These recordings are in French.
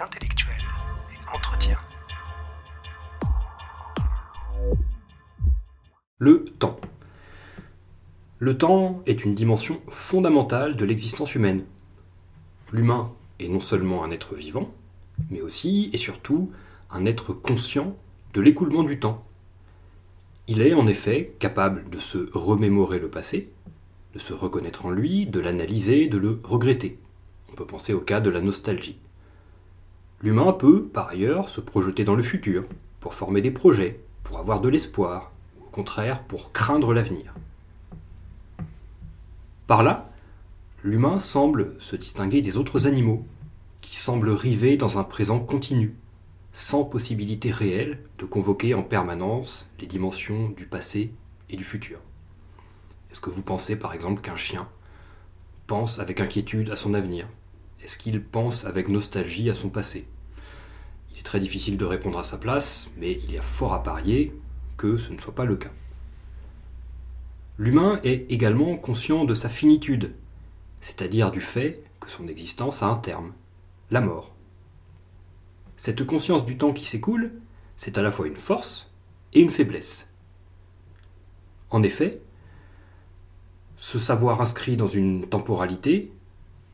intellectuelle et entretien. Le temps. Le temps est une dimension fondamentale de l'existence humaine. L'humain est non seulement un être vivant, mais aussi et surtout un être conscient de l'écoulement du temps. Il est en effet capable de se remémorer le passé, de se reconnaître en lui, de l'analyser, de le regretter. On peut penser au cas de la nostalgie. L'humain peut, par ailleurs, se projeter dans le futur, pour former des projets, pour avoir de l'espoir, ou au contraire pour craindre l'avenir. Par là, l'humain semble se distinguer des autres animaux, qui semblent rivés dans un présent continu, sans possibilité réelle de convoquer en permanence les dimensions du passé et du futur. Est-ce que vous pensez par exemple qu'un chien pense avec inquiétude à son avenir? Est-ce qu'il pense avec nostalgie à son passé? Il est très difficile de répondre à sa place, mais il y a fort à parier que ce ne soit pas le cas. L'humain est également conscient de sa finitude, c'est-à-dire du fait que son existence a un terme, la mort. Cette conscience du temps qui s'écoule, c'est à la fois une force et une faiblesse. En effet, ce savoir inscrit dans une temporalité,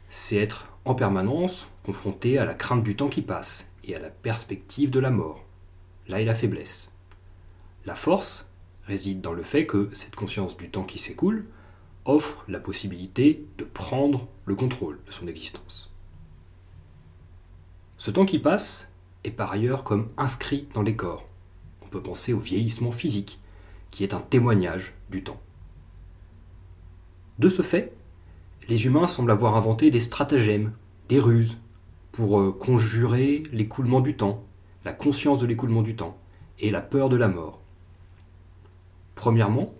c'est être en permanence confronté à la crainte du temps qui passe et à la perspective de la mort. Là est la faiblesse. La force réside dans le fait que cette conscience du temps qui s'écoule offre la possibilité de prendre le contrôle de son existence. Ce temps qui passe est par ailleurs comme inscrit dans les corps. On peut penser au vieillissement physique, qui est un témoignage du temps. De ce fait, les humains semblent avoir inventé des stratagèmes, des ruses, pour euh, conjurer l'écoulement du temps, la conscience de l'écoulement du temps, et la peur de la mort. Premièrement,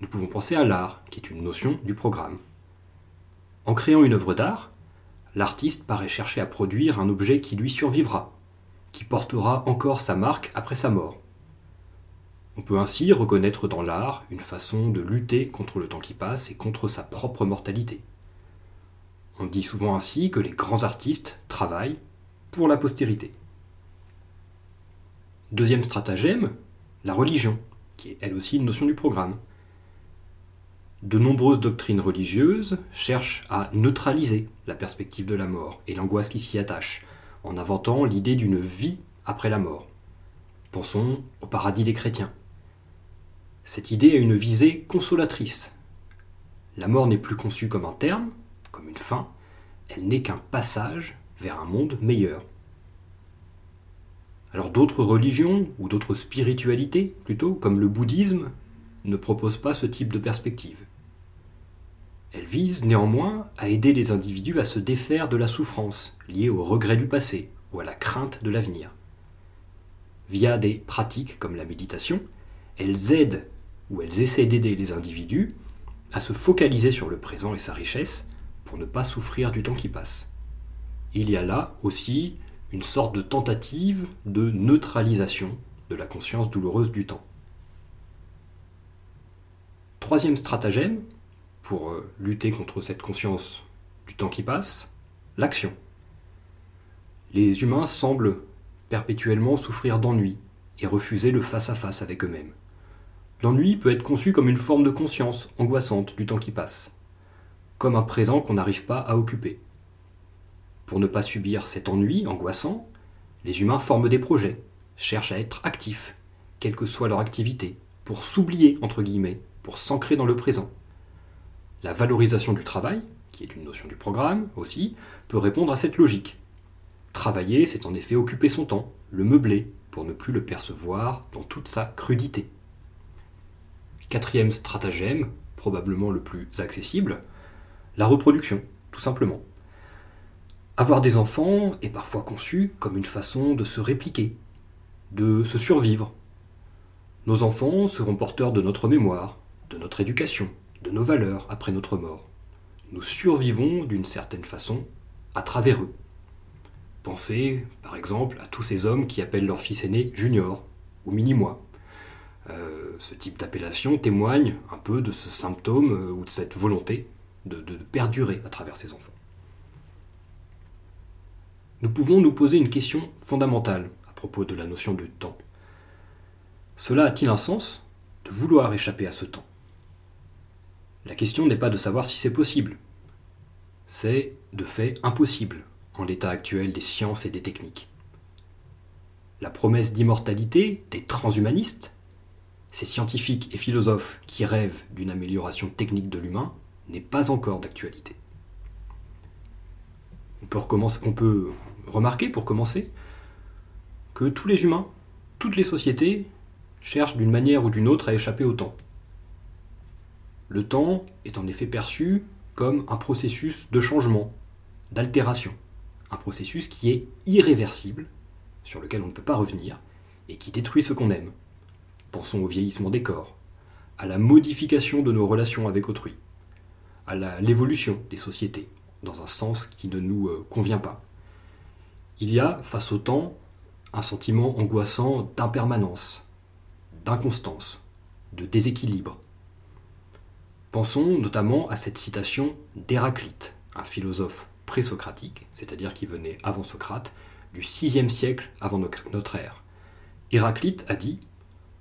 nous pouvons penser à l'art, qui est une notion du programme. En créant une œuvre d'art, l'artiste paraît chercher à produire un objet qui lui survivra, qui portera encore sa marque après sa mort. On peut ainsi reconnaître dans l'art une façon de lutter contre le temps qui passe et contre sa propre mortalité. On dit souvent ainsi que les grands artistes travaillent pour la postérité. Deuxième stratagème, la religion, qui est elle aussi une notion du programme. De nombreuses doctrines religieuses cherchent à neutraliser la perspective de la mort et l'angoisse qui s'y attache, en inventant l'idée d'une vie après la mort. Pensons au paradis des chrétiens. Cette idée a une visée consolatrice. La mort n'est plus conçue comme un terme, comme une fin, elle n'est qu'un passage vers un monde meilleur. Alors d'autres religions, ou d'autres spiritualités plutôt, comme le bouddhisme, ne proposent pas ce type de perspective. Elles visent néanmoins à aider les individus à se défaire de la souffrance liée au regret du passé ou à la crainte de l'avenir. Via des pratiques comme la méditation, elles aident ou elles essaient d'aider les individus à se focaliser sur le présent et sa richesse ne pas souffrir du temps qui passe. Il y a là aussi une sorte de tentative de neutralisation de la conscience douloureuse du temps. Troisième stratagème, pour euh, lutter contre cette conscience du temps qui passe, l'action. Les humains semblent perpétuellement souffrir d'ennui et refuser le face-à-face avec eux-mêmes. L'ennui peut être conçu comme une forme de conscience angoissante du temps qui passe, comme un présent qu'on n'arrive pas à occuper. Pour ne pas subir cet ennui angoissant, les humains forment des projets, cherchent à être actifs, quelle que soit leur activité, pour s'oublier, entre guillemets, pour s'ancrer dans le présent. La valorisation du travail, qui est une notion du programme aussi, peut répondre à cette logique. Travailler, c'est en effet occuper son temps, le meubler, pour ne plus le percevoir dans toute sa crudité. Quatrième stratagème, probablement le plus accessible, la reproduction, tout simplement. Avoir des enfants est parfois conçu comme une façon de se répliquer, de se survivre. Nos enfants seront porteurs de notre mémoire, de notre éducation, de nos valeurs après notre mort. Nous survivons d'une certaine façon à travers eux. Pensez, par exemple, à tous ces hommes qui appellent leur fils aîné Junior ou Mini-moi. Euh, ce type d'appellation témoigne un peu de ce symptôme euh, ou de cette volonté de, perdurer à travers ces enfants. nous pouvons nous poser une question fondamentale à propos de la notion de temps. Cela a-t-il un sens de vouloir échapper à ce temps? La question n'est pas de savoir si c'est possible, c'est de fait impossible en l'état actuel des sciences et des techniques. La promesse d'immortalité des transhumanistes, ces scientifiques et philosophes qui rêvent d'une amélioration technique de l'humain, n'est pas encore d'actualité. On peut, remarquer, pour commencer, que tous les humains, toutes les sociétés, cherchent d'une manière ou d'une autre à échapper au temps. Le temps est en effet perçu comme un processus de changement, d'altération, un processus qui est irréversible, sur lequel on ne peut pas revenir, et qui détruit ce qu'on aime. Pensons au vieillissement des corps, à la modification de nos relations avec autrui, à l'évolution des sociétés, dans un sens qui ne nous euh, convient pas. Il y a, face au temps, un sentiment angoissant d'impermanence, d'inconstance, de déséquilibre. Pensons notamment à cette citation d'Héraclite, un philosophe présocratique, c'est-à-dire qui venait avant Socrate, du VIe siècle avant notre ère. Héraclite a dit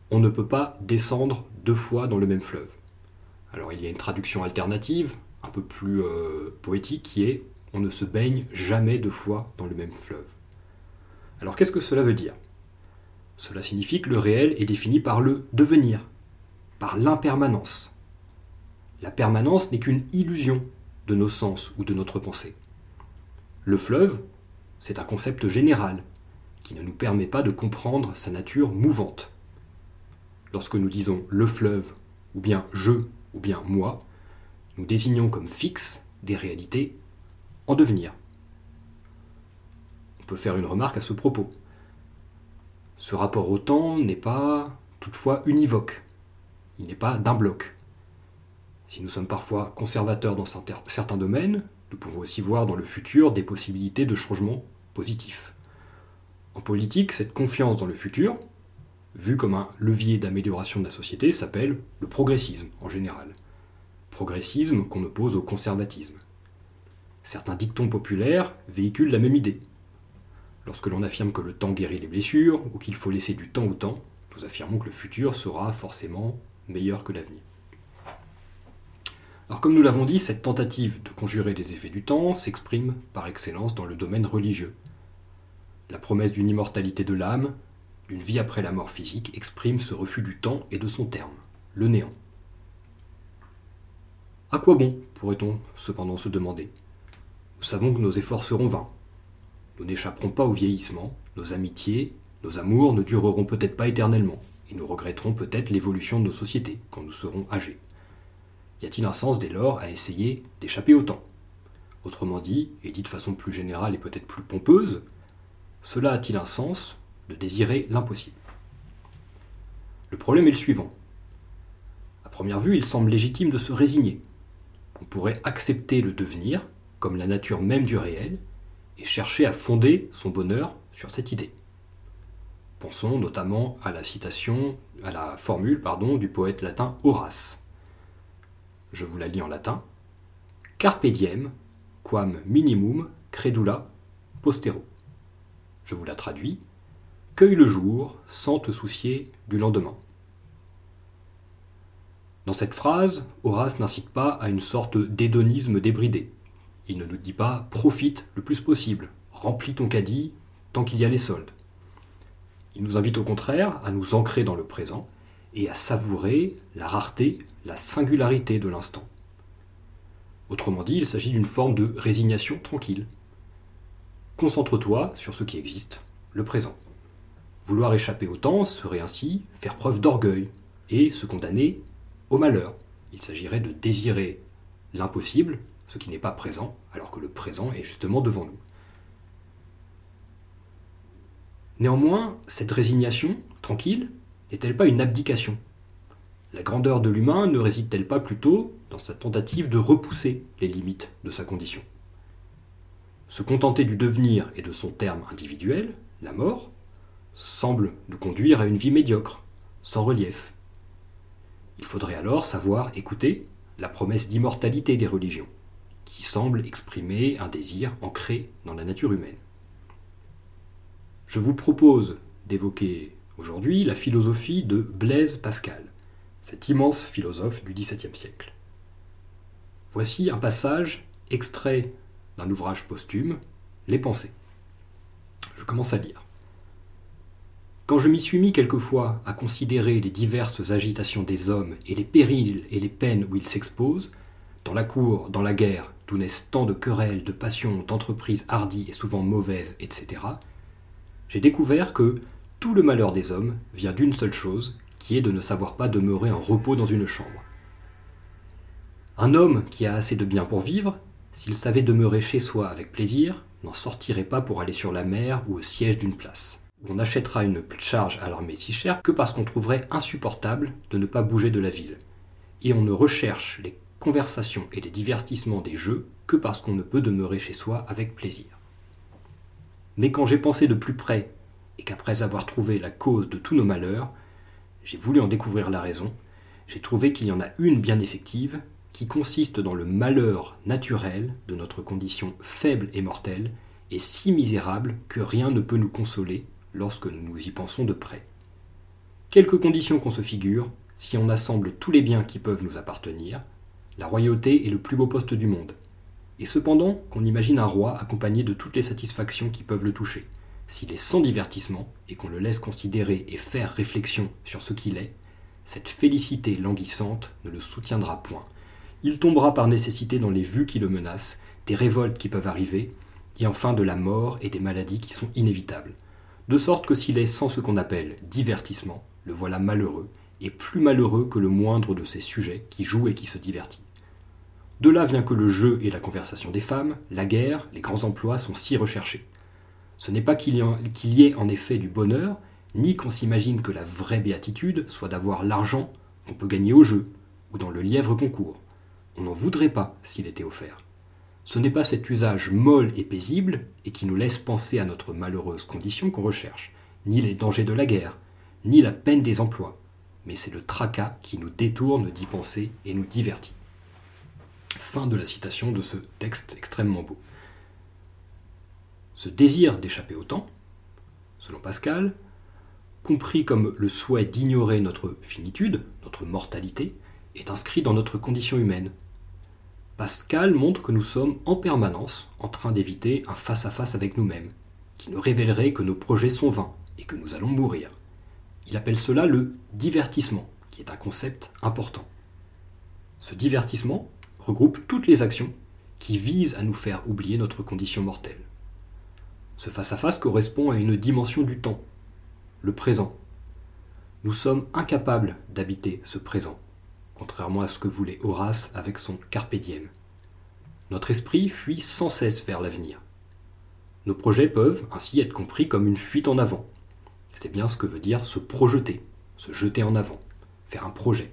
On ne peut pas descendre deux fois dans le même fleuve. Alors il y a une traduction alternative, un peu plus euh, poétique, qui est On ne se baigne jamais deux fois dans le même fleuve. Alors qu'est-ce que cela veut dire? Cela signifie que le réel est défini par le devenir, par l'impermanence. La permanence n'est qu'une illusion de nos sens ou de notre pensée. Le fleuve, c'est un concept général qui ne nous permet pas de comprendre sa nature mouvante. Lorsque nous disons le fleuve, ou bien je, ou bien moi, nous désignons comme fixes des réalités en devenir. On peut faire une remarque à ce propos. Ce rapport au temps n'est pas toutefois univoque. Il n'est pas d'un bloc. Si nous sommes parfois conservateurs dans certains domaines, nous pouvons aussi voir dans le futur des possibilités de changement positifs. En politique, cette confiance dans le futur, vue comme un levier d'amélioration de la société, s'appelle le progressisme en général. Progressisme qu'on oppose au conservatisme. Certains dictons populaires véhiculent la même idée. Lorsque l'on affirme que le temps guérit les blessures ou qu'il faut laisser du temps au temps, nous affirmons que le futur sera forcément meilleur que l'avenir. Alors comme nous l'avons dit, cette tentative de conjurer les effets du temps s'exprime par excellence dans le domaine religieux. La promesse d'une immortalité de l'âme, d'une vie après la mort physique, exprime ce refus du temps et de son terme, le néant. À quoi bon pourrait-on cependant se demander? Nous savons que nos efforts seront vains. Nous n'échapperons pas au vieillissement, nos amitiés, nos amours ne dureront peut-être pas éternellement, et nous regretterons peut-être l'évolution de nos sociétés quand nous serons âgés. Y a-t-il un sens dès lors à essayer d'échapper au temps? Autrement dit, et dit de façon plus générale et peut-être plus pompeuse, cela a-t-il un sens? Désirer l'impossible Le problème est le suivant. À première vue, il semble légitime de se résigner. On pourrait accepter le devenir comme la nature même du réel et chercher à fonder son bonheur sur cette idée. Pensons notamment à la citation, à la formule pardon, du poète latin Horace je vous la lis en latin, Carpe diem, quam minimum credula postero. Je vous la traduis, Cueille le jour sans te soucier du lendemain. Dans cette phrase, Horace n'incite pas à une sorte d'hédonisme débridé. Il ne nous dit pas profite le plus possible, remplis ton caddie tant qu'il y a les soldes. Il nous invite au contraire à nous ancrer dans le présent et à savourer la rareté, la singularité de l'instant. Autrement dit, il s'agit d'une forme de résignation tranquille. Concentre-toi sur ce qui existe, le présent. Vouloir échapper au temps serait ainsi faire preuve d'orgueil et se condamner au malheur. Il s'agirait de désirer l'impossible, ce qui n'est pas présent, alors que le présent est justement devant nous. Néanmoins, cette résignation tranquille n'est-elle pas une abdication? La grandeur de l'humain ne réside-t-elle pas plutôt dans sa tentative de repousser les limites de sa condition? Se contenter du devenir et de son terme individuel, la mort, semble nous conduire à une vie médiocre, sans relief. Il faudrait alors savoir écouter la promesse d'immortalité des religions, qui semble exprimer un désir ancré dans la nature humaine. Je vous propose d'évoquer aujourd'hui la philosophie de Blaise Pascal, cet immense philosophe du XVIIe siècle. Voici un passage extrait d'un ouvrage posthume, Les Pensées. Je commence à lire. Quand je m'y suis mis quelquefois à considérer les diverses agitations des hommes et les périls et les peines où ils s'exposent, dans la cour, dans la guerre, d'où naissent tant de querelles, de passions, d'entreprises hardies et souvent mauvaises, etc., j'ai découvert que tout le malheur des hommes vient d'une seule chose, qui est de ne savoir pas demeurer en repos dans une chambre. Un homme qui a assez de bien pour vivre, s'il savait demeurer chez soi avec plaisir, n'en sortirait pas pour aller sur la mer ou au siège d'une place. On achètera une charge à l'armée si chère que parce qu'on trouverait insupportable de ne pas bouger de la ville. Et on ne recherche les conversations et les divertissements des jeux que parce qu'on ne peut demeurer chez soi avec plaisir. Mais quand j'ai pensé de plus près, et qu'après avoir trouvé la cause de tous nos malheurs, j'ai voulu en découvrir la raison, j'ai trouvé qu'il y en a une bien effective, qui consiste dans le malheur naturel de notre condition faible et mortelle, et si misérable que rien ne peut nous consoler lorsque nous y pensons de près. Quelques conditions qu'on se figure, si on assemble tous les biens qui peuvent nous appartenir, la royauté est le plus beau poste du monde. Et cependant qu'on imagine un roi accompagné de toutes les satisfactions qui peuvent le toucher. S'il est sans divertissement, et qu'on le laisse considérer et faire réflexion sur ce qu'il est, cette félicité languissante ne le soutiendra point. Il tombera par nécessité dans les vues qui le menacent, des révoltes qui peuvent arriver, et enfin de la mort et des maladies qui sont inévitables. De sorte que s'il est sans ce qu'on appelle divertissement, le voilà malheureux, et plus malheureux que le moindre de ces sujets qui joue et qui se divertit. De là vient que le jeu et la conversation des femmes, la guerre, les grands emplois sont si recherchés. Ce n'est pas qu'il y, ait en effet du bonheur, ni qu'on s'imagine que la vraie béatitude soit d'avoir l'argent qu'on peut gagner au jeu, ou dans le lièvre concours. On n'en voudrait pas s'il était offert. Ce n'est pas cet usage molle et paisible, et qui nous laisse penser à notre malheureuse condition qu'on recherche, ni les dangers de la guerre, ni la peine des emplois, mais c'est le tracas qui nous détourne d'y penser et nous divertit. Fin de la citation de ce texte extrêmement beau. Ce désir d'échapper au temps, selon Pascal, compris comme le souhait d'ignorer notre finitude, notre mortalité, est inscrit dans notre condition humaine. Pascal montre que nous sommes en permanence en train d'éviter un face-à-face avec nous-mêmes, qui nous révélerait que nos projets sont vains et que nous allons mourir. Il appelle cela le divertissement, qui est un concept important. Ce divertissement regroupe toutes les actions qui visent à nous faire oublier notre condition mortelle. Ce face-à-face correspond à une dimension du temps, le présent. Nous sommes incapables d'habiter ce présent, contrairement à ce que voulait Horace avec son carpe diem. Notre esprit fuit sans cesse vers l'avenir. Nos projets peuvent ainsi être compris comme une fuite en avant, c'est bien ce que veut dire se projeter, se jeter en avant, faire un projet.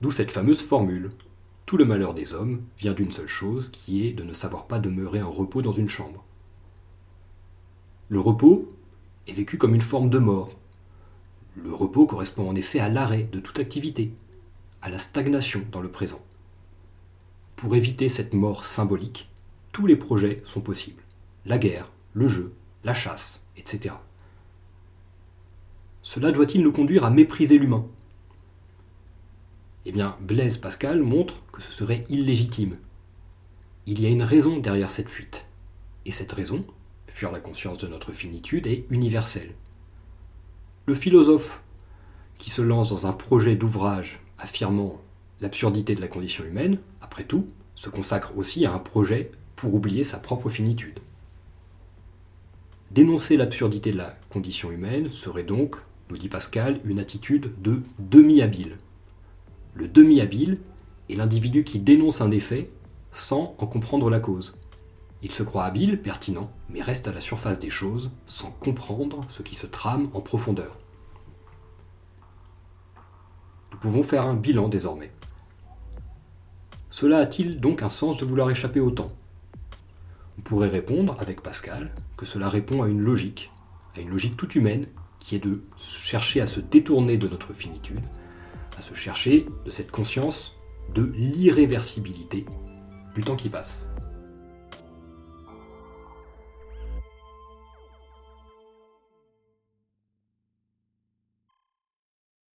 D'où cette fameuse formule Tout le malheur des hommes vient d'une seule chose qui est de ne savoir pas demeurer en repos dans une chambre. Le repos est vécu comme une forme de mort. Le repos correspond en effet à l'arrêt de toute activité, à la stagnation dans le présent. Pour éviter cette mort symbolique, tous les projets sont possibles. La guerre, le jeu, la chasse, etc. Cela doit-il nous conduire à mépriser l'humain? Eh bien, Blaise Pascal montre que ce serait illégitime. Il y a une raison derrière cette fuite. Et cette raison, fuir la conscience de notre finitude, est universelle. Le philosophe qui se lance dans un projet d'ouvrage affirmant l'absurdité de la condition humaine, après tout, se consacre aussi à un projet pour oublier sa propre finitude. Dénoncer l'absurdité de la condition humaine serait donc nous dit Pascal, une attitude de demi-habile. Le demi-habile est l'individu qui dénonce un effet sans en comprendre la cause. Il se croit habile, pertinent, mais reste à la surface des choses sans comprendre ce qui se trame en profondeur. Nous pouvons faire un bilan désormais. Cela a-t-il donc un sens de vouloir échapper au temps? On pourrait répondre, avec Pascal, que cela répond à une logique, à une logique toute humaine qui est de chercher à se détourner de notre finitude, à se chercher de cette conscience de l'irréversibilité du temps qui passe.